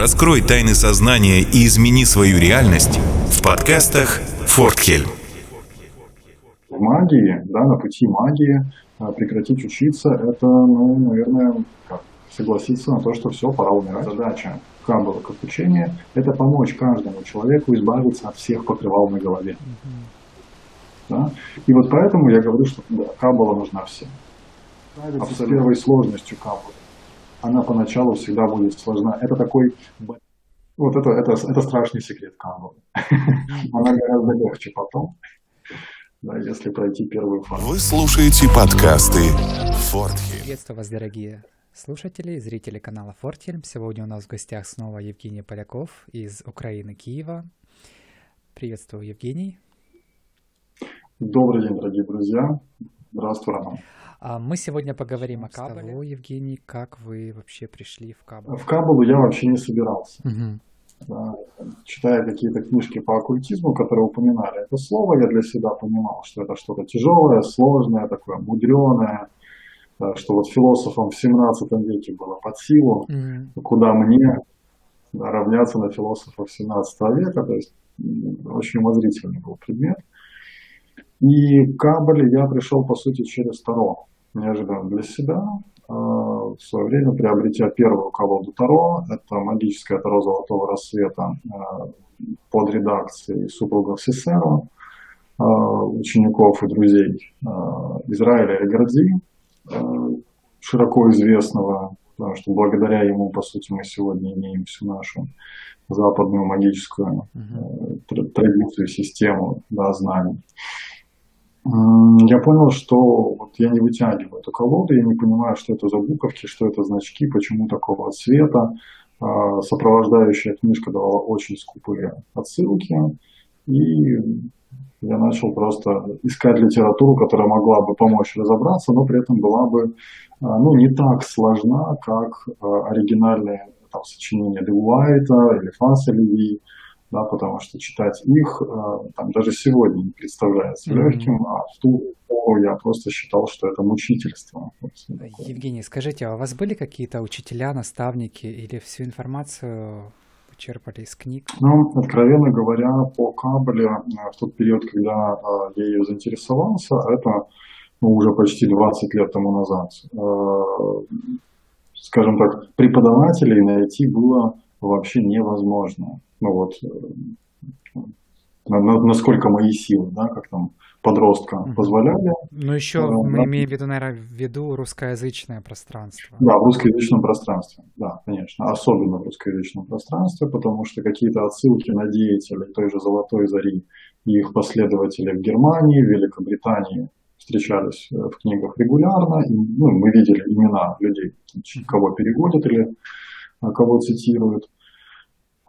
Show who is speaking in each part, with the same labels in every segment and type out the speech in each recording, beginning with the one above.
Speaker 1: Раскрой тайны сознания и измени свою реальность в подкастах «Фортхельм».
Speaker 2: В магии, да, на пути магии а, прекратить учиться, это, ну, наверное, как, согласиться на то, что все, пора умирать. Задача Каббала как учения – это помочь каждому человеку избавиться от всех покрывал на голове. Да? И вот поэтому я говорю, что да, Каббала нужна всем. А с первой сложностью Каббалы она поначалу всегда будет сложна. Это такой вот это, это, это страшный секрет Каббалы. Она гораздо легче потом, да, если пройти первую фазу.
Speaker 1: Вы слушаете подкасты Фортхи.
Speaker 3: Приветствую вас, дорогие слушатели и зрители канала Фортхельм. Сегодня у нас в гостях снова Евгений Поляков из Украины, Киева. Приветствую, Евгений.
Speaker 2: Добрый день, дорогие друзья. Здравствуй, Роман.
Speaker 3: А мы сегодня поговорим о Кабале. Того, Евгений, как вы вообще пришли в Кабалу?
Speaker 2: В Кабалу я вообще не собирался. Угу. Да, читая какие-то книжки по оккультизму, которые упоминали это слово, я для себя понимал, что это что-то тяжелое, сложное, такое мудреное, что вот философам в 17 веке было под силу, mm куда мне да, равняться на философов 17 века, то есть очень умозрительный был предмет. И к Кабале я пришел, по сути, через Таро неожиданно для себя. А, в свое время приобретя первую колоду Таро, это магическое Таро Золотого Рассвета а, под редакцией супругов Сесеро, а, учеников и друзей Израиля и Горди, широко известного, потому что благодаря ему, по сути, мы сегодня имеем всю нашу западную магическую традицию, систему да, знаний я понял, что вот я не вытягиваю эту колоду, я не понимаю, что это за буковки, что это значки, почему такого цвета. А, сопровождающая книжка давала очень скупые отсылки, и я начал просто искать литературу, которая могла бы помочь разобраться, но при этом была бы а, ну, не так сложна, как а, оригинальные там, сочинения Де Уайта или Фанса Леви, да, потому что читать их э, там, даже сегодня не представляется mm-hmm. легким, а в ту пору я просто считал, что это мучительство.
Speaker 3: Евгений, скажите, а у вас были какие-то учителя, наставники или всю информацию черпали из книг?
Speaker 2: Ну, откровенно говоря, по Кабеле э, в тот период, когда э, я ее заинтересовался, это ну, уже почти 20 лет тому назад, скажем так, преподавателей найти было вообще невозможно. Ну вот, э, насколько мои силы, да, как там подростка позволяли.
Speaker 3: Ну еще а, мы да. имеем в виду, наверное, в виду русскоязычное пространство.
Speaker 2: Да, в русскоязычном пространстве, да, конечно, особенно в русскоязычном пространстве, потому что какие-то отсылки на деятелей той же Золотой Зари и их последователей в Германии, в Великобритании встречались э, в книгах регулярно, и, ну, мы видели имена людей, кого переводят или а, кого цитируют.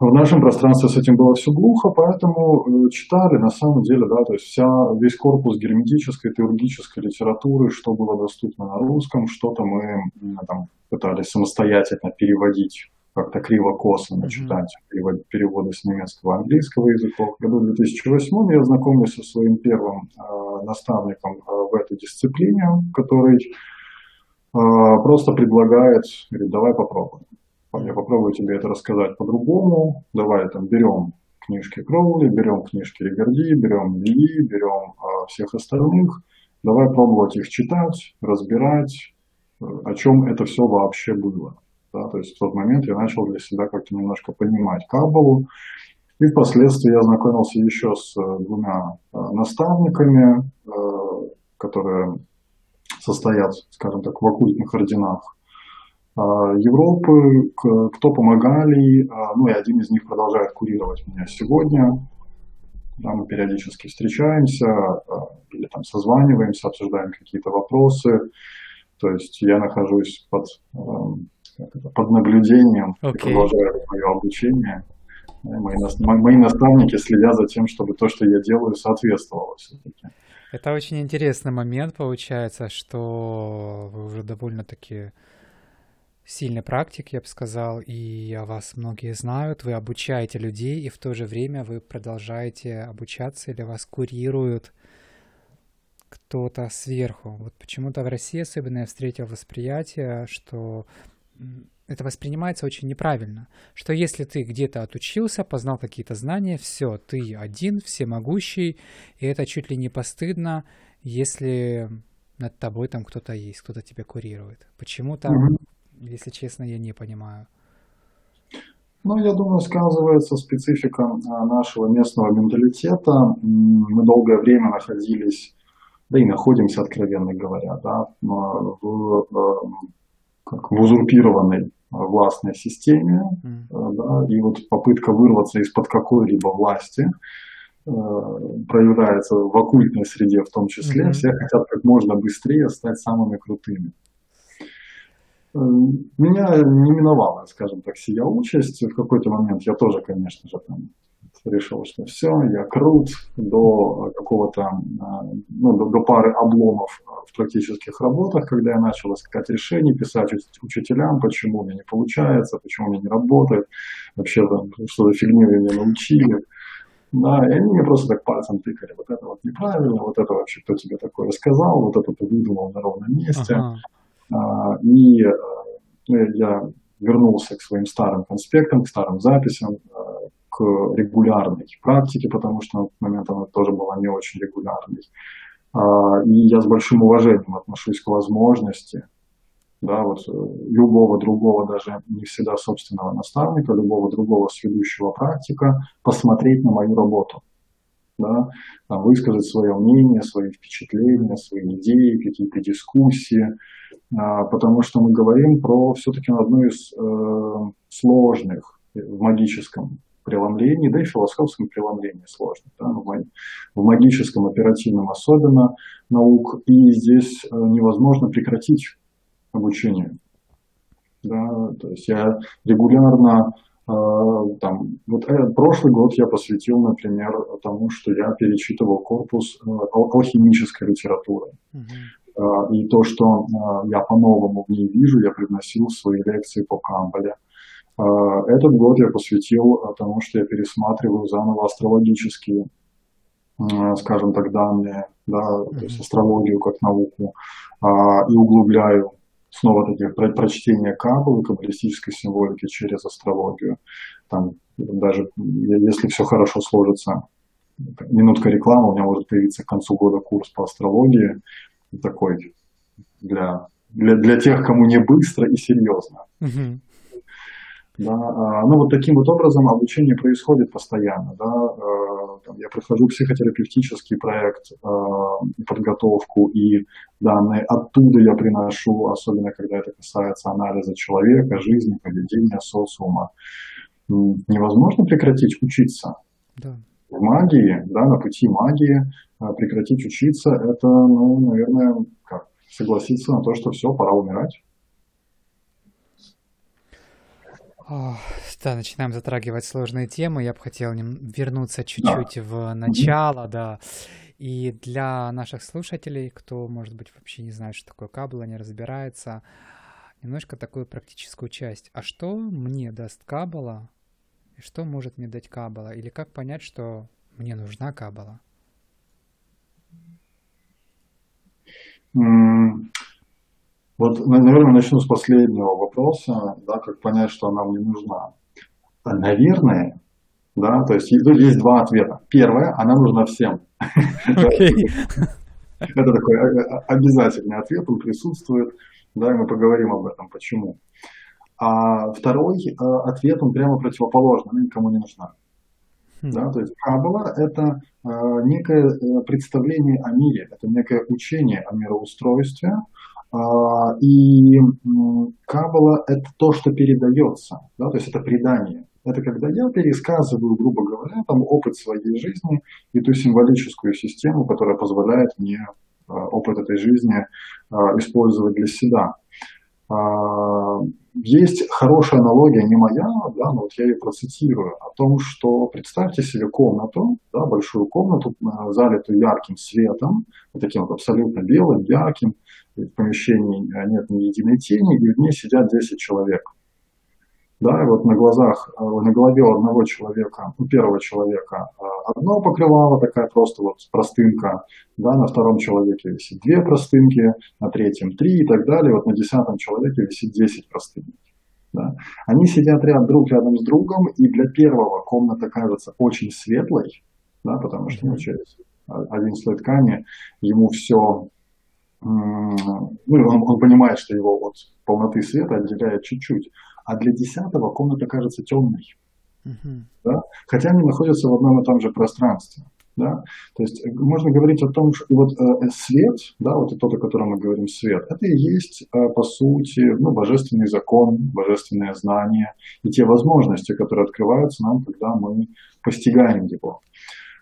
Speaker 2: В нашем пространстве с этим было все глухо, поэтому э, читали на самом деле, да, то есть вся, весь корпус герметической, теургической литературы, что было доступно на русском, что-то мы там, пытались самостоятельно переводить как-то криво-косвенно читать перевод, переводы с немецкого английского языков. В году 2008 я знакомился со своим первым э, наставником э, в этой дисциплине, который э, просто предлагает, говорит, давай попробуем я попробую тебе это рассказать по-другому. Давай там берем книжки Кроули, берем книжки Ригарди, берем Ли, берем а, всех остальных. Давай пробовать их читать, разбирать, э, о чем это все вообще было. Да, то есть в тот момент я начал для себя как-то немножко понимать Каббалу. И впоследствии я знакомился еще с э, двумя э, наставниками, которые состоят, скажем так, в оккультных орденах Европы, кто помогали, а, ну и один из них продолжает курировать меня сегодня. Да, мы периодически встречаемся а, или там созваниваемся, обсуждаем какие-то вопросы. То есть я нахожусь под, под наблюдением okay. и продолжаю мое обучение. Мои, мои наставники следят за тем, чтобы то, что я делаю, соответствовало все-таки.
Speaker 3: Это очень интересный момент получается, что вы уже довольно-таки сильный практик, я бы сказал, и о вас многие знают. Вы обучаете людей, и в то же время вы продолжаете обучаться или вас курируют кто-то сверху. Вот почему-то в России особенно я встретил восприятие, что это воспринимается очень неправильно, что если ты где-то отучился, познал какие-то знания, все, ты один, всемогущий, и это чуть ли не постыдно, если над тобой там кто-то есть, кто-то тебя курирует. Почему так, mm-hmm. Если честно, я не понимаю.
Speaker 2: Ну, я думаю, сказывается специфика а, нашего местного менталитета. Мы долгое время находились, да и находимся, откровенно говоря, да, в, как в узурпированной властной системе, mm. да, и вот попытка вырваться из-под какой-либо власти э, проявляется в оккультной среде в том числе. Mm-hmm. Все хотят как можно быстрее стать самыми крутыми. Э, меня не миновала, скажем так, сия участь. В какой-то момент я тоже, конечно же, там решил, что все, я крут до какого-то, э, ну, до пары обломов в практических работах, когда я начал искать решения, писать учителям, почему у меня не получается, почему у меня не работает, вообще там что-то фигню меня научили. Да, и они мне просто так пальцем тыкали, вот это вот неправильно, вот это вообще кто тебе такое рассказал, вот это ты выдумал на ровном месте. Ага. А, и ну, я вернулся к своим старым конспектам, к старым записям, а, к регулярной практике, потому что на тот момент она тоже была не очень регулярной. А, и я с большим уважением отношусь к возможности да, вот э, любого другого, даже не всегда собственного наставника, любого другого следующего практика, посмотреть на мою работу, да, там, высказать свое мнение, свои впечатления, свои идеи, какие-то дискуссии, а, потому что мы говорим про все-таки одну из э, сложных в магическом преломлении, да и философском преломлении сложно, да, в магическом, оперативном особенно наук, и здесь э, невозможно прекратить обучение. Да, то есть я регулярно там, вот э, прошлый год я посвятил, например, тому, что я перечитывал корпус э, алхимической литературы. Uh-huh. Э, и то, что э, я по-новому в ней вижу, я приносил свои лекции по Камбале. Э, этот год я посвятил э, тому, что я пересматриваю заново астрологические, э, скажем так, данные, да, то есть астрологию как науку, и углубляю снова таких про прочтения каббалы, каббалистической символики через астрологию. Там даже если все хорошо сложится, минутка рекламы, у меня может появиться к концу года курс по астрологии, такой для, для, для тех, кому не быстро и серьезно. Uh-huh. Да, а, ну вот таким вот образом обучение происходит постоянно. Да, а, там, я прохожу психотерапевтический проект, а, подготовку, и данные оттуда я приношу, особенно когда это касается анализа человека, жизни, поведения, социума. Невозможно прекратить учиться. Да. В магии, да, на пути магии прекратить учиться, это, ну, наверное, как, согласиться на то, что все, пора умирать.
Speaker 3: Да, начинаем затрагивать сложные темы. Я бы хотел вернуться чуть-чуть да. в начало, да. И для наших слушателей, кто, может быть, вообще не знает, что такое кабла, не разбирается, немножко такую практическую часть. А что мне даст кабала? И что может мне дать кабала? Или как понять, что мне нужна кабала?
Speaker 2: Вот, наверное, начну с последнего вопроса, да, как понять, что она мне нужна. Наверное, да, то есть тут есть два ответа. Первое, она нужна всем. Это такой обязательный ответ, он присутствует, да, и мы поговорим об этом, почему. А второй ответ, он прямо противоположный, она никому не нужна. Хм. Да, то есть Каббала – это э, некое э, представление о мире, это некое учение о мироустройстве, а, и Каббала – это то, что передается, да, то есть это предание. Это когда я пересказываю, грубо говоря, там опыт своей жизни и ту символическую систему, которая позволяет мне а, опыт этой жизни а, использовать для себя. Есть хорошая аналогия, не моя, да, но вот я ее процитирую, о том, что представьте себе комнату, да, большую комнату, залитую ярким светом, вот таким вот абсолютно белым, ярким, в помещении нет ни единой тени, и в ней сидят 10 человек. Да, и вот на глазах, э, на голове у одного человека, у первого человека э, одно покрывало, такая просто вот простынка, да, на втором человеке висит две простынки, на третьем три и так далее, вот на десятом человеке висит 10 простынок. Да? Они сидят ряд друг рядом с другом, и для первого друг рядом с другом, и для первого комната кажется очень светлой, да, потому что ну, через один слой ткани ему все, ну, он, он понимает, что его от полноты света отделяет чуть-чуть, а для десятого комната кажется темной. Uh-huh. Да? Хотя они находятся в одном и том же пространстве. Да? То есть э, можно говорить о том, что вот э, свет, да, вот тот, о котором мы говорим, свет, это и есть, э, по сути, ну, божественный закон, божественное знание и те возможности, которые открываются нам, когда мы постигаем его.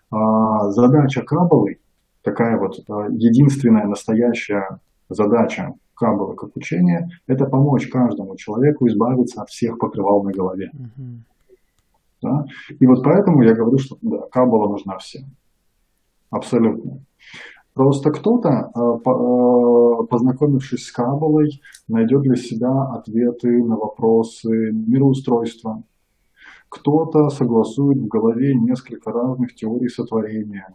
Speaker 2: А, задача Каббалы, такая вот э, единственная настоящая задача Каббалы как учения, это помочь каждому человеку избавиться от всех покрывал на голове. Mm-hmm. Да? И вот поэтому я говорю, что да, Каббала нужна всем. Абсолютно. Просто кто-то, э, э, познакомившись с Каббалой, найдет для себя ответы на вопросы мироустройства. Кто-то согласует в голове несколько разных теорий сотворения.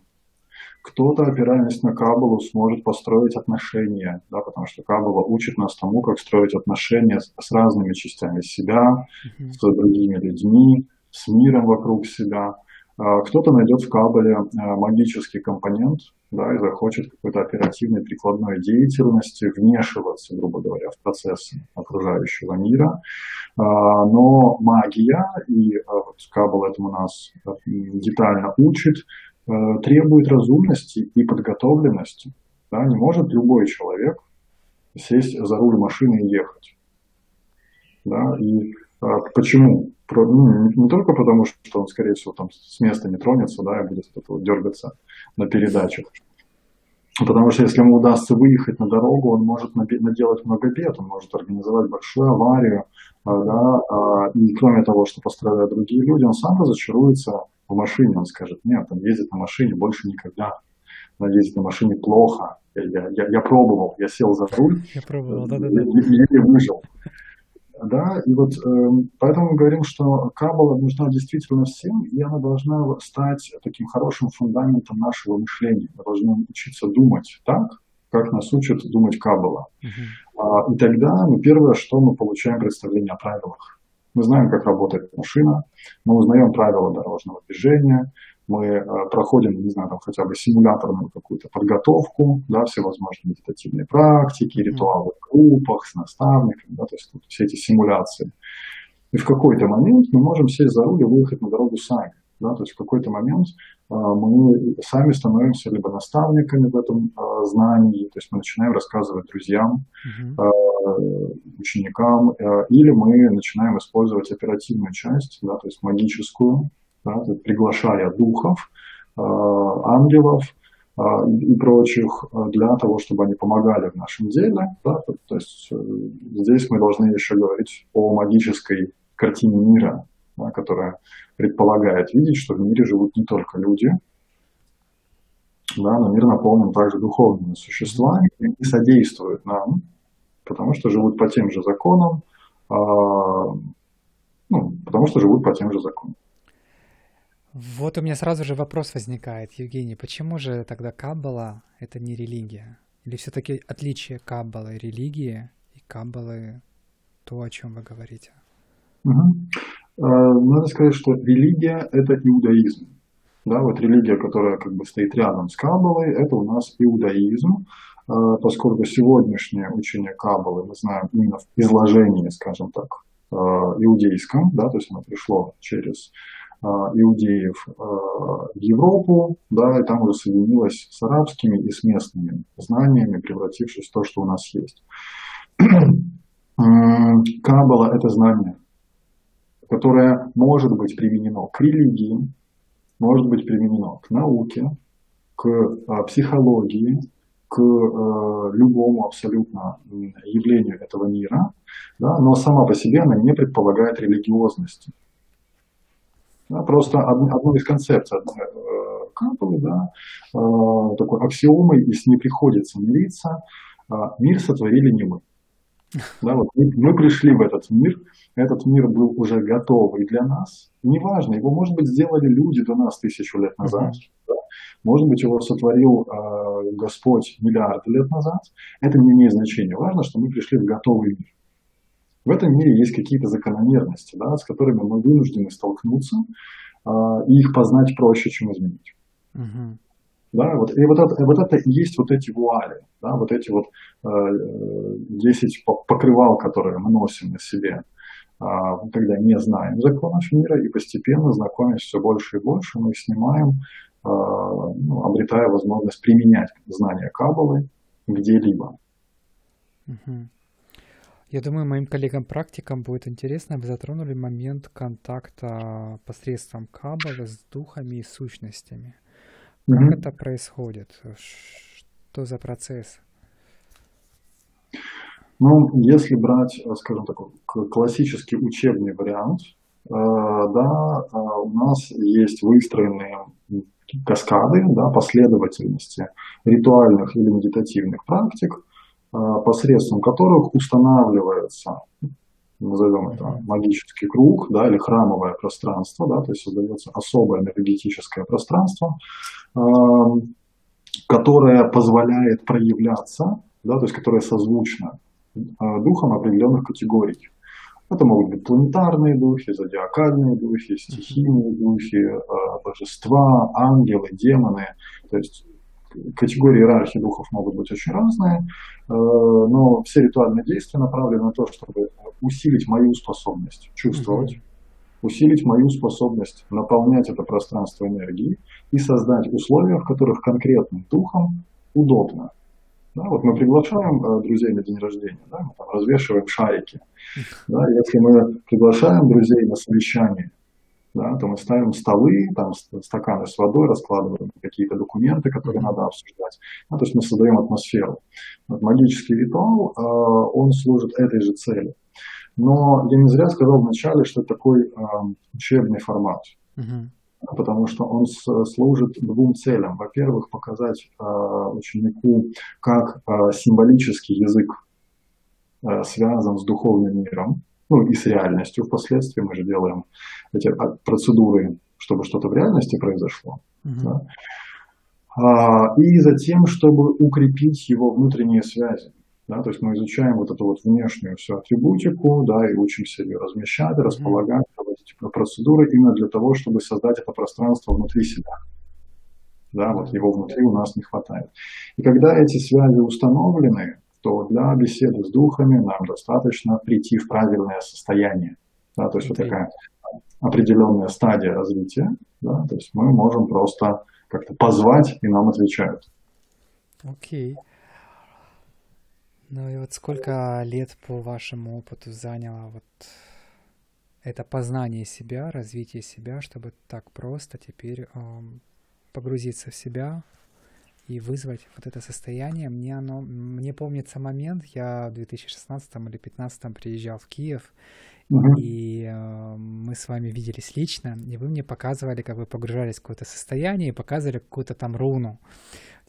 Speaker 2: Кто-то, опираясь на Каббалу, сможет построить отношения, да, потому что Каббала учит нас тому, как строить отношения с, с разными частями себя, mm-hmm. с другими людьми, с миром вокруг себя. А, кто-то найдет в Кабале а, магический компонент да, и захочет какой-то оперативной прикладной деятельности вмешиваться, грубо говоря, в процессы окружающего мира. А, но магия, и вот Кабал этому нас детально учит, требует разумности и подготовленности. Да, не может любой человек сесть за руль машины и ехать. Да, и почему? ну, не только потому, что он, скорее всего, там с места не тронется, да, и будет вот дергаться на передачах. Потому что если ему удастся выехать на дорогу, он может наделать много бед, он может организовать большую аварию, а, да, а, и кроме того, что пострадают другие люди, он сам разочаруется в машине, он скажет, нет, он ездит на машине больше никогда, он ездит на машине плохо, я, я, я пробовал, я сел за руль, я пробовал, да, да, да. и выжил. Да, и вот э, поэтому мы говорим, что Каббала нужна действительно всем, и она должна стать таким хорошим фундаментом нашего мышления. Мы должны учиться думать так, как нас учат думать Каббала. Uh-huh. А, и тогда ну, первое, что мы получаем представление о правилах. Мы знаем, как работает машина, мы узнаем правила дорожного движения, мы э, проходим, не знаю, там хотя бы симуляторную какую-то подготовку, да, всевозможные медитативные практики, ритуалы в группах с наставниками, да, то есть все эти симуляции. И в какой-то момент мы можем сесть за руль и выехать на дорогу сами. Да, то есть в какой-то момент мы сами становимся либо наставниками в этом э, знании, то есть мы начинаем рассказывать друзьям, uh-huh. э, ученикам, э, или мы начинаем использовать оперативную часть, да, то есть магическую, да, приглашая духов, э, ангелов э, и прочих э, для того, чтобы они помогали в нашем деле. Да, то есть здесь мы должны еще говорить о магической картине мира, да, которая предполагает видеть, что в мире живут не только люди, да, но мир наполнен также духовными существами и содействуют нам, потому что живут по тем же законам, ну, потому что живут по тем же законам.
Speaker 3: Вот у меня сразу же вопрос возникает, Евгений, почему же тогда Каббала — это не религия? Или все-таки отличие Каббалы религии и Каббалы — то, о чем вы говорите?
Speaker 2: Угу. Надо сказать, что религия — это иудаизм. Да, вот религия, которая как бы стоит рядом с Каббалой, это у нас иудаизм, а, поскольку сегодняшнее учение Каббалы мы знаем именно в изложении, скажем так, а, иудейском, да, то есть оно пришло через а, иудеев а, в Европу, да, и там уже соединилась с арабскими и с местными знаниями, превратившись в то, что у нас есть. Каббала – это знание, которое может быть применено к религии, может быть применено к науке, к а, психологии, к любому абсолютно явлению этого мира, да, но сама по себе она не предполагает религиозности. Да, просто одну из концепций э, Капелы, да, э, такой аксиомой, и с ней приходится мириться, э, мир сотворили не мы. Да, вот мы, мы пришли в этот мир, этот мир был уже готовый для нас. Неважно, его, может быть, сделали люди до нас тысячу лет назад. Да? Может быть, его сотворил э, Господь миллиарды лет назад. Это не имеет значения. Важно, что мы пришли в готовый мир. В этом мире есть какие-то закономерности, да, с которыми мы вынуждены столкнуться, а, и их познать проще, чем изменить. Uh-huh. Да, вот, и вот это, вот это и есть вот эти вуали, да, вот эти вот э, 10 покрывал, которые мы носим на себе, э, когда не знаем законов мира, и постепенно, знакомясь все больше и больше, мы снимаем, э, ну, обретая возможность применять знания Каббалы где-либо.
Speaker 3: Я думаю, моим коллегам-практикам будет интересно, вы затронули момент контакта посредством каббалы с духами и сущностями. Как mm-hmm. это происходит? Что за процесс?
Speaker 2: Ну, если брать, скажем так, классический учебный вариант, э, да, э, у нас есть выстроенные каскады, да, последовательности ритуальных или медитативных практик, э, посредством которых устанавливается назовем это магический круг, да, или храмовое пространство, да, то есть создается особое энергетическое пространство, э, которое позволяет проявляться, да, то есть которое созвучно э, духом определенных категорий. Это могут быть планетарные духи, зодиакальные духи, стихийные духи, э, божества, ангелы, демоны. То есть категории иерархии духов могут быть очень разные, э, но все ритуальные действия направлены на то, чтобы усилить мою способность чувствовать, mm-hmm. усилить мою способность наполнять это пространство энергией и создать условия, в которых конкретным духом удобно. Да, вот мы приглашаем э, друзей на день рождения, да, мы там развешиваем шарики. Да, если мы приглашаем друзей на совещание, да, то мы ставим столы, там стаканы с водой, раскладываем какие-то документы, которые надо обсуждать. Ну, то есть мы создаем атмосферу. Вот магический ритуал, э, он служит этой же цели. Но я не зря сказал вначале, что это такой э, учебный формат. Uh-huh. Потому что он служит двум целям. Во-первых, показать э, ученику, как э, символический язык э, связан с духовным миром, ну и с реальностью впоследствии. Мы же делаем эти процедуры, чтобы что-то в реальности произошло. Uh-huh. Да? А, и затем, чтобы укрепить его внутренние связи. Да, то есть мы изучаем вот эту вот внешнюю всю атрибутику, да, и учимся ее размещать, располагать, проводить процедуры именно для того, чтобы создать это пространство внутри себя. Да, вот его внутри у нас не хватает. И когда эти связи установлены, то для беседы с духами нам достаточно прийти в правильное состояние. Да, то есть вот такая определенная стадия развития. Да, то есть мы можем просто как-то позвать, и нам отвечают.
Speaker 3: Окей. Okay. Ну и вот сколько лет по вашему опыту заняло вот это познание себя, развитие себя, чтобы так просто теперь эм, погрузиться в себя, и вызвать вот это состояние. Мне оно, мне помнится момент, я в 2016 или 2015 приезжал в Киев, uh-huh. и э, мы с вами виделись лично, и вы мне показывали, как вы погружались в какое-то состояние, и показывали какую-то там руну.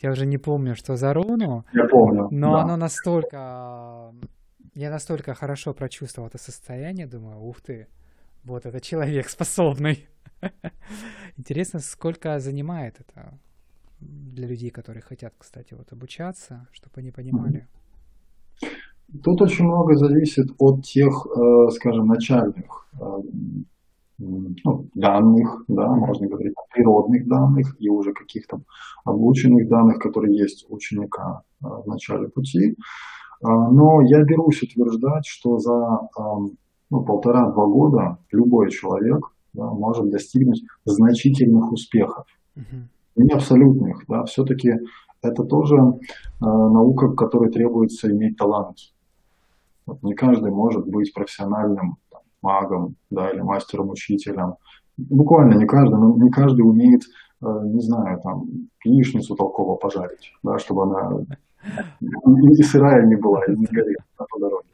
Speaker 3: Я уже не помню, что за руну.
Speaker 2: Я помню.
Speaker 3: Но да. оно настолько... Я настолько хорошо прочувствовал это состояние, думаю, ух ты, вот это человек способный. Интересно, сколько занимает это для людей, которые хотят, кстати, вот обучаться, чтобы они понимали?
Speaker 2: Тут очень много зависит от тех, э, скажем, начальных э, ну, данных, да, можно говорить о природных данных и уже каких-то обученных данных, которые есть у ученика э, в начале пути. Но я берусь утверждать, что за ну, полтора-два года любой человек да, может достигнуть значительных успехов. Uh-huh не абсолютных, да, все-таки это тоже э, наука, в которой требуется иметь талант. Вот не каждый может быть профессиональным там, магом, да, или мастером-учителем. Буквально не каждый, но не каждый умеет, э, не знаю, там, яичницу толково пожарить, да, чтобы она и, сырая не была, и не горела по дороге.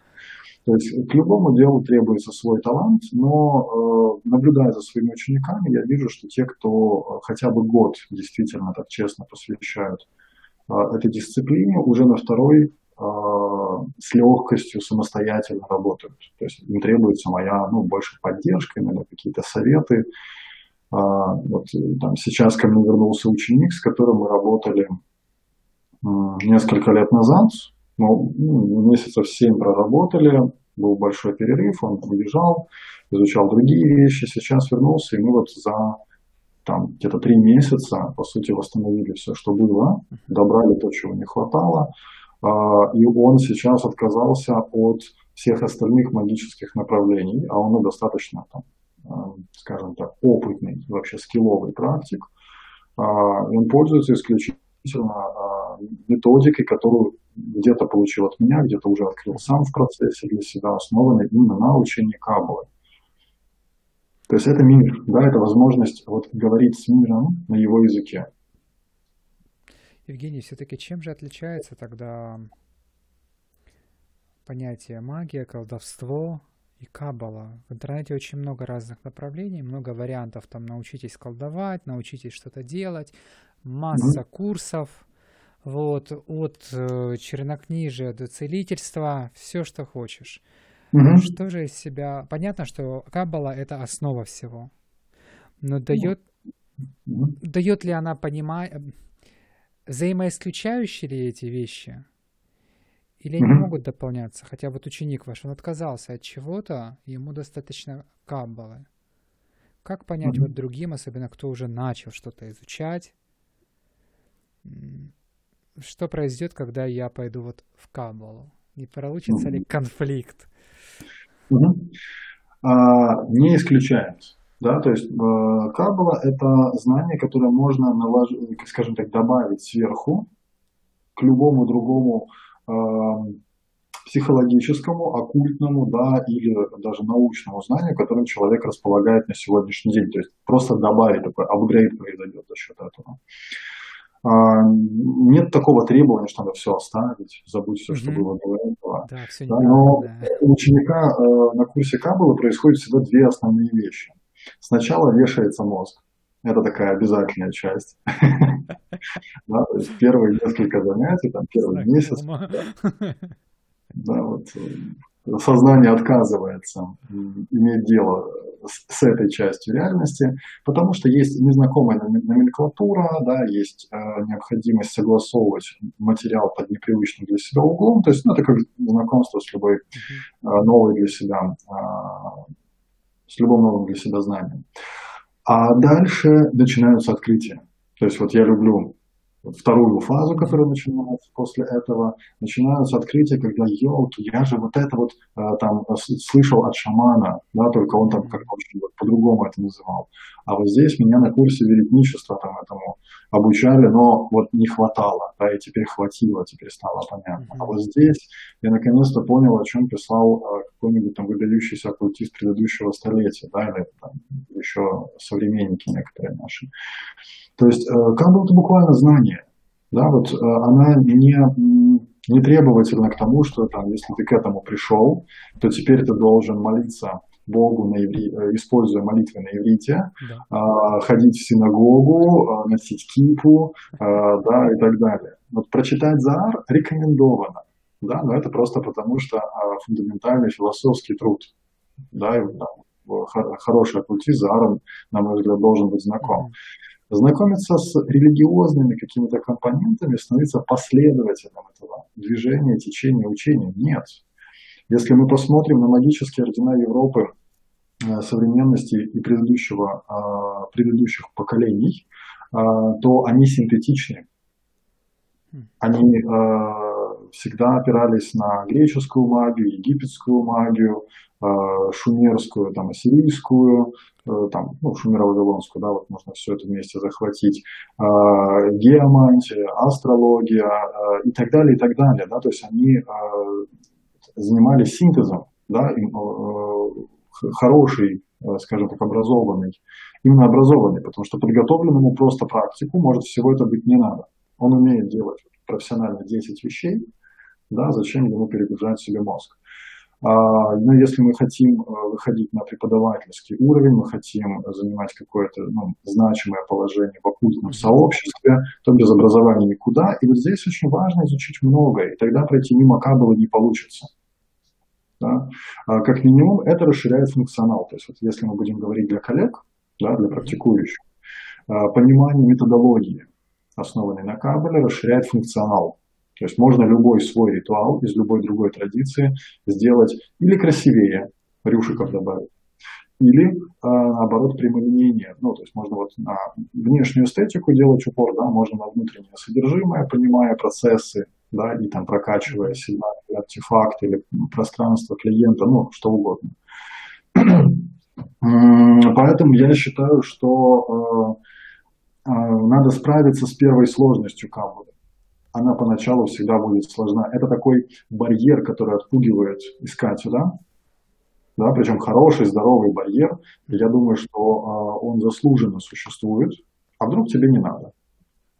Speaker 2: То есть к любому делу требуется свой талант, но э, наблюдая за своими учениками, я вижу, что те, кто э, хотя бы год действительно так честно посвящают э, этой дисциплине, уже на второй с легкостью самостоятельно работают. То есть им требуется моя, ну, больше поддержка, иногда какие-то советы. Вот там сейчас ко мне вернулся ученик, с которым мы работали несколько лет назад, ну, месяцев семь проработали, был большой перерыв, он уезжал, изучал другие вещи, сейчас вернулся, и мы вот за там где-то три месяца, по сути, восстановили все, что было, добрали то, чего не хватало, а, и он сейчас отказался от всех остальных магических направлений, а он достаточно, там, а, скажем так, опытный, вообще скилловый практик, а, и он пользуется исключительно методикой, которую где-то получил от меня, где-то уже открыл сам в процессе для себя, основанной именно на учении Каббалы. То есть это мир, да, это возможность вот говорить с миром на его языке.
Speaker 3: Евгений, все-таки чем же отличается тогда понятие магия, колдовство и каббала? В интернете очень много разных направлений, много вариантов. Там научитесь колдовать, научитесь что-то делать, масса mm-hmm. курсов. Вот, от э, чернокнижия до целительства, все, что хочешь. Угу. Что же из себя... Понятно, что Каббала — это основа всего. Но дает, угу. дает ли она понимание... Взаимоисключающие ли эти вещи? Или они могут дополняться? Хотя вот ученик ваш, он отказался от чего-то, ему достаточно Каббалы. Как понять вот другим, особенно кто уже начал что-то изучать, что произойдет, когда я пойду вот в Каббалу? Не получится ли конфликт?
Speaker 2: Угу. А, не исключается. Да, то есть э, Каббала – это знание, которое можно, наложить, скажем так, добавить сверху к любому другому э, психологическому, оккультному, да, или даже научному знанию, которым человек располагает на сегодняшний день. То есть просто добавить такой апгрейд произойдет за счет этого. А, нет такого требования, что надо все оставить, забудь все, что было до этого. Да, все да, но да. у ученика э, на курсе Каббалы происходят всегда две основные вещи. Сначала вешается мозг. Это такая обязательная часть. Да, то есть первые несколько занятий, там первый месяц. Да, вот э, сознание отказывается иметь дело с, этой частью реальности, потому что есть незнакомая номенклатура, да, есть э, необходимость согласовывать материал под непривычным для себя углом, то есть ну, это как знакомство с любой э, новой для себя, э, с любым новым для себя знанием. А дальше начинаются открытия. То есть вот я люблю вторую фазу, которая начинается после этого, начинаются открытия, когда, елки, я же вот это вот э, там слышал от шамана, да, только он там как-то вот, по-другому это называл. А вот здесь меня на курсе великничества там этому обучали, но вот не хватало, да, и теперь хватило, теперь стало понятно. А вот здесь я наконец-то понял, о чем писал э, какой-нибудь там выдающийся оккультист предыдущего столетия, да, или там еще современники некоторые наши. То есть э, Каббала – это буквально знание. Да, вот э, она не, не требовательна к тому, что там, если ты к этому пришел, то теперь ты должен молиться Богу, на иври... Э, используя молитвы на иврите, да. А, ходить в синагогу, носить кипу да, и так далее. Вот прочитать Заар рекомендовано, да, но это просто потому, что фундаментальный философский труд. Да, и, да, хороший оккультист Зааром, на мой взгляд, должен быть знаком. Mm-hmm знакомиться с религиозными какими-то компонентами, становиться последователем этого движения, течения, учения. Нет. Если мы посмотрим на магические ордена Европы э, современности и предыдущего, а, предыдущих поколений, а, то они синтетичны. Они а, всегда опирались на греческую магию, египетскую магию, шумерскую, там, ассирийскую, Э, там, ну, шумеро-вавилонскую, да, вот можно все это вместе захватить, э, геомантия, астрология э, и так далее, и так далее, да, то есть они занимались синтезом, да, хороший, скажем так, образованный, именно образованный, потому что подготовленному просто практику может всего это быть не надо. Он умеет делать профессионально 10 вещей, да, зачем ему перегружать себе мозг. А, но если мы хотим э, выходить на преподавательский уровень, мы хотим занимать какое-то ну, значимое положение в оккультном сообществе, то без образования никуда. И вот здесь очень важно изучить многое, и тогда пройти мимо кабела не получится. Да? А как минимум это расширяет функционал. То есть вот если мы будем говорить для коллег, да, для практикующих, а, понимание методологии, основанной на кабеле, расширяет функционал. То есть можно любой свой ритуал из любой другой традиции сделать или красивее, рюшиков добавить, или наоборот прямолинейнее. Ну, то есть можно вот на внешнюю эстетику делать упор, да, можно на внутреннее содержимое, понимая процессы, да, и там прокачивая себя, артефакт или пространство клиента, ну, что угодно. Поэтому я считаю, что э, э, надо справиться с первой сложностью камбалы. Она поначалу всегда будет сложна. Это такой барьер, который отпугивает искателя, да, причем хороший, здоровый барьер. Я думаю, что э, он заслуженно существует, а вдруг тебе не надо.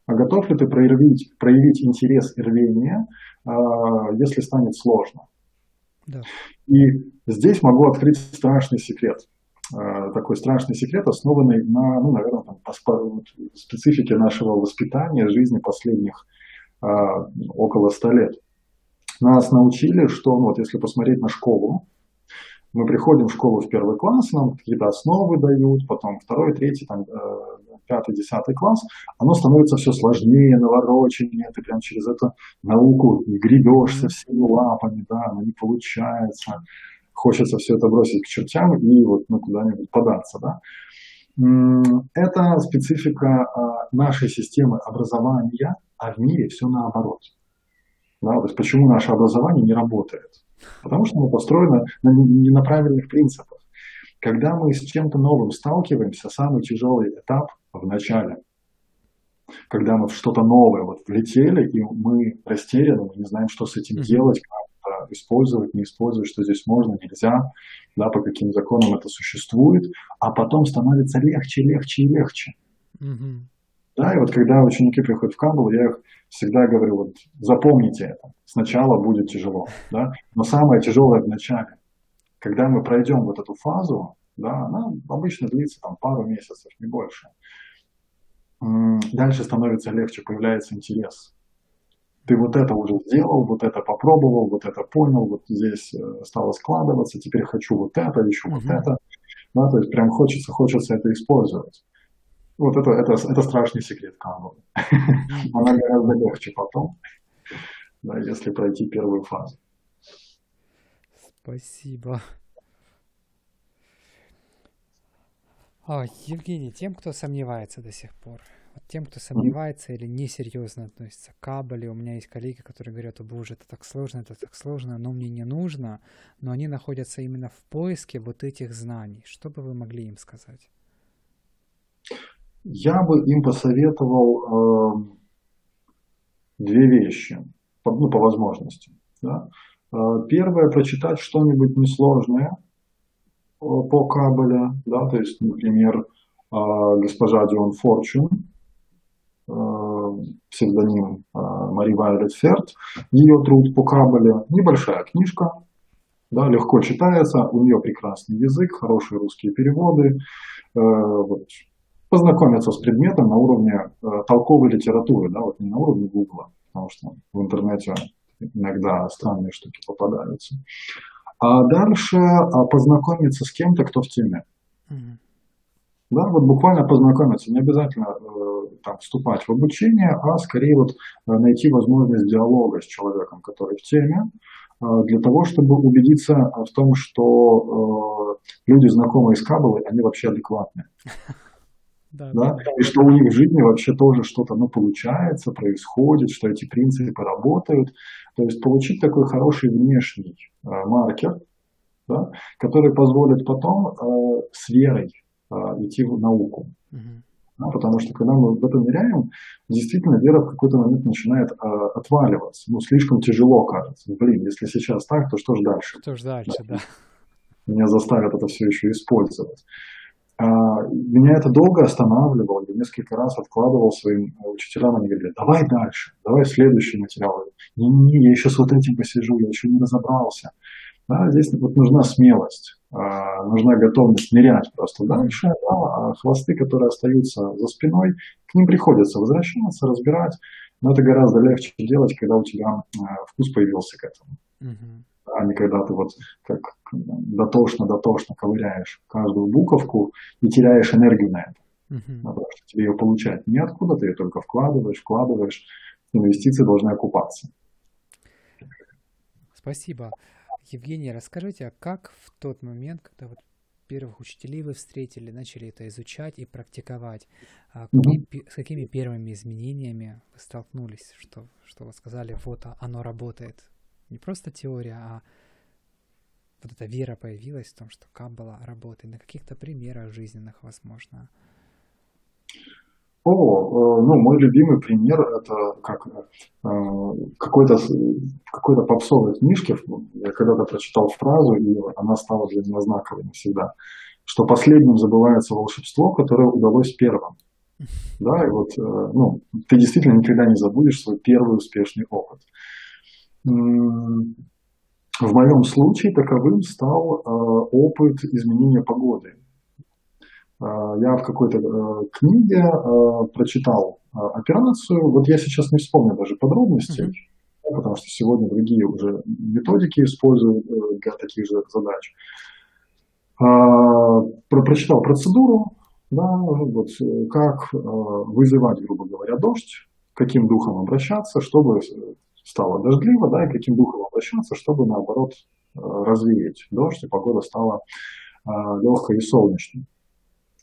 Speaker 2: А готов ли ты проявить, проявить интерес и рвение, э, если станет сложно? Да. И здесь могу открыть страшный секрет. Э, такой страшный секрет, основанный на, ну, наверное, там, по специфике нашего воспитания, жизни последних около ста лет. Нас научили, что ну, вот если посмотреть на школу, мы приходим в школу в первый класс, нам какие-то основы дают, потом второй, третий, там, э, пятый, десятый класс, оно становится все сложнее, навороченнее, ты прям через эту науку гребешься всеми лапами, да, но не получается, хочется все это бросить к чертям и вот ну, куда-нибудь податься, да. Это специфика а, нашей системы образования, а в мире все наоборот. Да, то есть почему наше образование не работает? Потому что оно построено на, не на правильных принципах. Когда мы с чем-то новым сталкиваемся, самый тяжелый этап в начале. Когда мы в что-то новое вот влетели, и мы растеряны, мы не знаем, что с этим делать, как это использовать, не использовать, что здесь можно, нельзя, да, по каким законам это существует, а потом становится легче, легче и легче. Mm-hmm. Да, и вот когда ученики приходят в Кабул, я их всегда говорю, вот запомните это, сначала будет тяжело, да, но самое тяжелое в начале. Когда мы пройдем вот эту фазу, да, она обычно длится там пару месяцев, не больше. Дальше становится легче, появляется интерес. Ты вот это уже сделал, вот это попробовал, вот это понял, вот здесь э, стало складываться, теперь хочу вот это, еще mm-hmm. вот это. Да, то есть прям хочется, хочется это использовать. Вот это, это, это страшный секрет Канвы. Она гораздо легче потом, да, если пройти первую фазу.
Speaker 3: Спасибо. О, Евгений, тем, кто сомневается до сих пор, вот тем, кто сомневается или несерьезно относится к кабеле, у меня есть коллеги, которые говорят, о боже, это так сложно, это так сложно, но мне не нужно, но они находятся именно в поиске вот этих знаний. Что бы вы могли им сказать?
Speaker 2: Я бы им посоветовал э, две вещи, ну, по возможности. Да? Э, первое, прочитать что-нибудь несложное э, по Кабеле, да, то есть, например, э, госпожа Дион Форчун, псевдоним Мари Вайлет Ферт, ее труд по Кабеле, небольшая книжка, да, легко читается, у нее прекрасный язык, хорошие русские переводы, вот, познакомиться с предметом на уровне э, толковой литературы, да, вот не на уровне Гугла, потому что в интернете иногда странные штуки попадаются. А дальше а, познакомиться с кем-то, кто в теме. Mm-hmm. Да, вот буквально познакомиться, не обязательно э, там, вступать в обучение, а скорее вот э, найти возможность диалога с человеком, который в теме, э, для того, чтобы убедиться в том, что э, люди, знакомые с Кабалой, они вообще адекватные. да, да, и что у них в жизни вообще тоже что-то ну, получается, происходит, что эти принципы работают. То есть получить такой хороший внешний э, маркер, да, который позволит потом э, с верой э, идти в науку. Угу. Да, потому что когда мы в этом ныряем, действительно вера в какой-то момент начинает э, отваливаться. Ну, слишком тяжело кажется. Блин, если сейчас так, то что ж дальше?
Speaker 3: Что ж дальше, да. да.
Speaker 2: Меня заставят это все еще использовать. А, меня это долго останавливало, я несколько раз откладывал своим учителям, они говорили, давай дальше, давай следующий материал. Не-не, я еще с вот этим посижу, я еще не разобрался. Да, здесь вот нужна смелость, а, нужна готовность нырять просто дальше, да, а хвосты, которые остаются за спиной, к ним приходится возвращаться, разбирать, но это гораздо легче делать, когда у тебя а, вкус появился к этому. Uh-huh а не когда ты вот как дотошно-дотошно ковыряешь каждую буковку и теряешь энергию на это. Uh-huh. Потому что тебе ее получать неоткуда, ты ее только вкладываешь, вкладываешь, инвестиции должны окупаться.
Speaker 3: Спасибо. Евгений, расскажите, а как в тот момент, когда вот первых учителей вы встретили, начали это изучать и практиковать, а какие, с какими первыми изменениями вы столкнулись, что, что вы сказали, вот оно работает? Не просто теория, а вот эта вера появилась в том, что Каббала работает, на каких-то примерах жизненных, возможно.
Speaker 2: О, э, ну, мой любимый пример это как э, какой-то какой-то попсовой книжки, я когда-то прочитал фразу, и она стала для меня знаковой навсегда, что последним забывается волшебство, которое удалось первым. Да, и вот, э, ну, ты действительно никогда не забудешь свой первый успешный опыт. В моем случае таковым стал опыт изменения погоды. Э, я в какой-то э, книге э, прочитал операцию, вот я сейчас не вспомню даже подробностей, mm-hmm. потому что сегодня другие уже методики используют для таких же задач. Прочитал процедуру, да, вот как вызывать, грубо говоря, дождь, каким духом обращаться, чтобы стало дождливо, да, и каким духом обращаться, чтобы, наоборот, развеять дождь, и погода стала легкой и солнечной.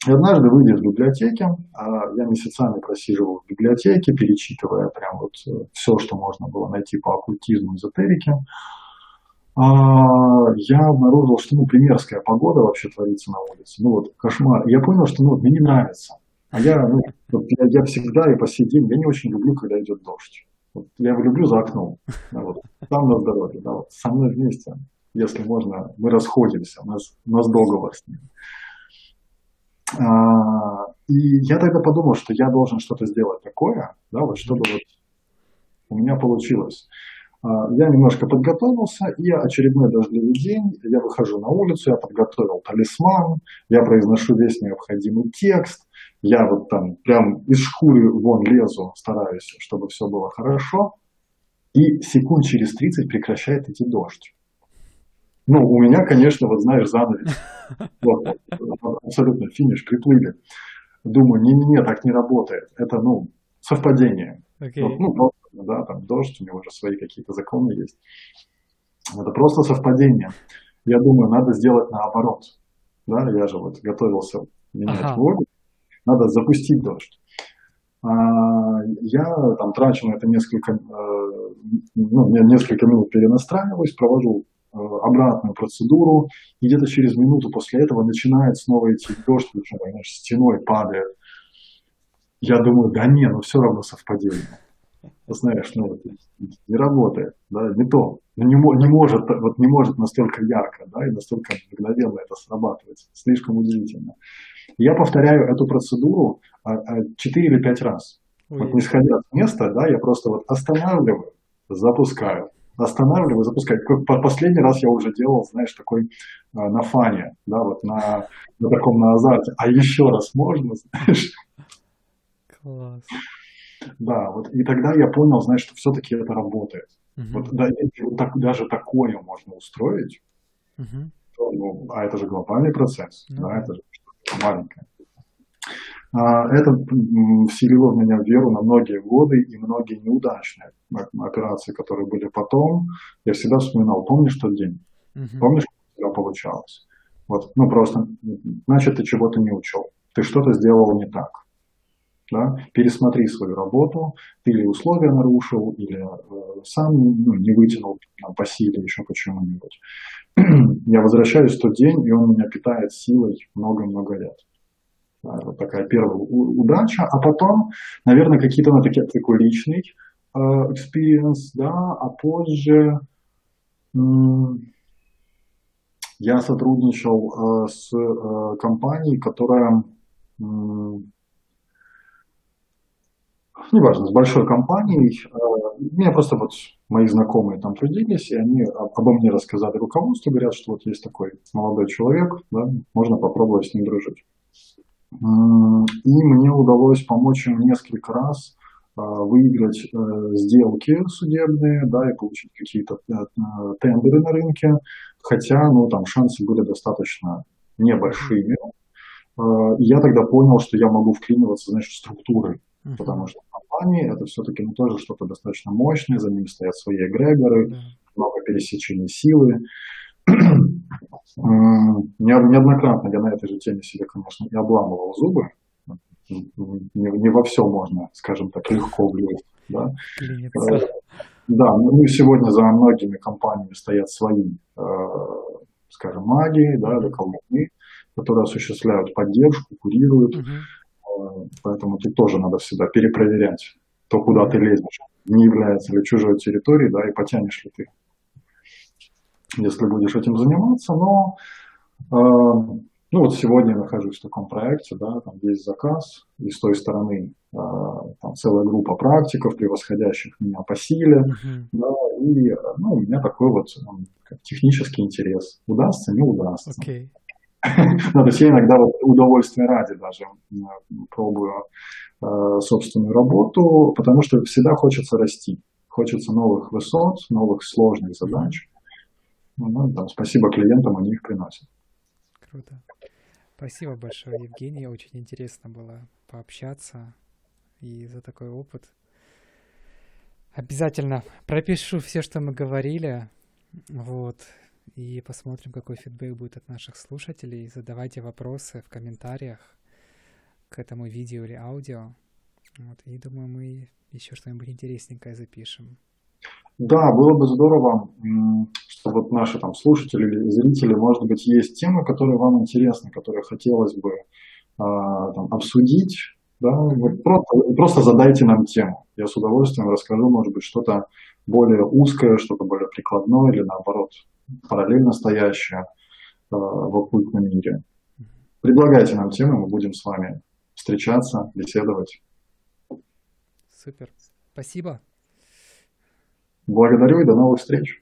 Speaker 2: И однажды, выйдя из библиотеки, а, я месяцами просиживал в библиотеке, перечитывая прям вот э, все, что можно было найти по оккультизму, эзотерике, я обнаружил, что ну, примерская погода вообще творится на улице. Ну вот, кошмар. Я понял, что ну, мне не нравится. А я, ну, я, я всегда и по сей день, я не очень люблю, когда идет дождь. Вот, я его люблю за окном. Да, вот, там на здоровье. Да, вот, со мной вместе, если можно, мы расходимся, у нас, у нас договор с ним. А, и я тогда подумал, что я должен что-то сделать такое, да, вот чтобы вот у меня получилось. А, я немножко подготовился, и очередной дождливый день, я выхожу на улицу, я подготовил талисман, я произношу весь необходимый текст, я вот там прям из шкуры вон лезу, стараюсь, чтобы все было хорошо, и секунд через 30 прекращает идти дождь. Ну, у меня, конечно, вот знаешь, занавес. Вот, абсолютно финиш, приплыли. Думаю, не-не-не, так не работает. Это, ну, совпадение. Okay. Вот, ну, да, там дождь, у него уже свои какие-то законы есть. Это просто совпадение. Я думаю, надо сделать наоборот. Да, я же вот готовился менять ага. воду. Надо запустить дождь. А, я там трачу на это несколько, э, ну, несколько минут перенастраиваюсь, провожу Э, обратную процедуру, и где-то через минуту после этого начинает снова идти дождь, причем, знаешь, стеной падает. Я думаю, да не, ну все равно совпадение. Знаешь, ну не работает, да, не то, ну, не, не может, вот не может настолько ярко, да, и настолько мгновенно это срабатывать, слишком удивительно. Я повторяю эту процедуру 4 а, а, или 5 раз. Ой. Вот не сходя с места, да, я просто вот останавливаю, запускаю, останавливаю, запускаю. Как последний раз я уже делал, знаешь, такой а, на фане, да, вот на, на таком на азарте. А еще раз можно, знаешь? Класс. Да, вот и тогда я понял, знаешь, что все-таки это работает. Угу. Вот, да, если вот так, даже такое можно устроить, угу. то, ну, а это же глобальный процесс, ну, да, это же маленькое. А, это вселило в меня веру на многие годы и многие неудачные операции, которые были потом. Я всегда вспоминал, помнишь тот день? Uh-huh. Помнишь, как у тебя получалось? Вот, ну просто, значит, ты чего-то не учел. Ты что-то сделал не так. Да? Пересмотри свою работу, ты или условия нарушил, или э, сам ну, не вытянул там, по силе, еще почему-нибудь. Я возвращаюсь в тот день, и он меня питает силой много-много лет. Вот такая первая удача. А потом, наверное, какие-то на такие, такой личный experience, да, а позже я сотрудничал с компанией, которая неважно, с большой компанией. У меня просто вот мои знакомые там трудились, и они обо мне рассказали руководству, говорят, что вот есть такой молодой человек, да, можно попробовать с ним дружить. И мне удалось помочь им несколько раз а, выиграть э, сделки судебные, да, и получить какие-то э, тендеры на рынке, хотя, ну, там шансы были достаточно небольшими. Я тогда понял, что я могу вклиниваться, значит, в структуры, потому что компании это все-таки ну, тоже что-то достаточно мощное, за ними стоят свои эгрегоры, много пересечений силы. Неоднократно я на этой же теме себе, конечно, и обламывал зубы. Не, не во все можно, скажем так, легко влезть. Да? Клинится. Да, ну и сегодня за многими компаниями стоят свои, э, скажем, маги, да, или колдуны, которые осуществляют поддержку, курируют. Угу. Поэтому тут тоже надо всегда перепроверять то, куда ты лезешь, не является ли чужой территорией, да, и потянешь ли ты, если будешь этим заниматься. Но э, ну вот сегодня я нахожусь в таком проекте, да, там есть заказ, и с той стороны э, там целая группа практиков, превосходящих меня по силе, uh-huh. да, и ну, у меня такой вот ну, технический интерес. Удастся, не удастся. Okay. Ну, то есть я иногда вот удовольствие ради даже пробую э, собственную работу, потому что всегда хочется расти, хочется новых высот, новых сложных задач. Ну, там, спасибо клиентам, они их приносят.
Speaker 3: Круто. Спасибо большое, Евгений. Очень интересно было пообщаться и за такой опыт. Обязательно пропишу все, что мы говорили. Вот. И посмотрим, какой фидбэк будет от наших слушателей. Задавайте вопросы в комментариях к этому видео или аудио. Вот. И думаю, мы еще что-нибудь интересненькое запишем.
Speaker 2: Да, было бы здорово, что вот наши там слушатели или зрители, может быть, есть темы, которые вам интересны, которые хотелось бы а, там, обсудить. Да? Просто, просто задайте нам тему. Я с удовольствием расскажу, может быть, что-то более узкое, что-то более прикладное или наоборот параллельно стоящее а, в оккультном мире. Предлагайте нам темы, мы будем с вами встречаться, беседовать.
Speaker 3: Супер. Спасибо.
Speaker 2: Благодарю и до новых встреч.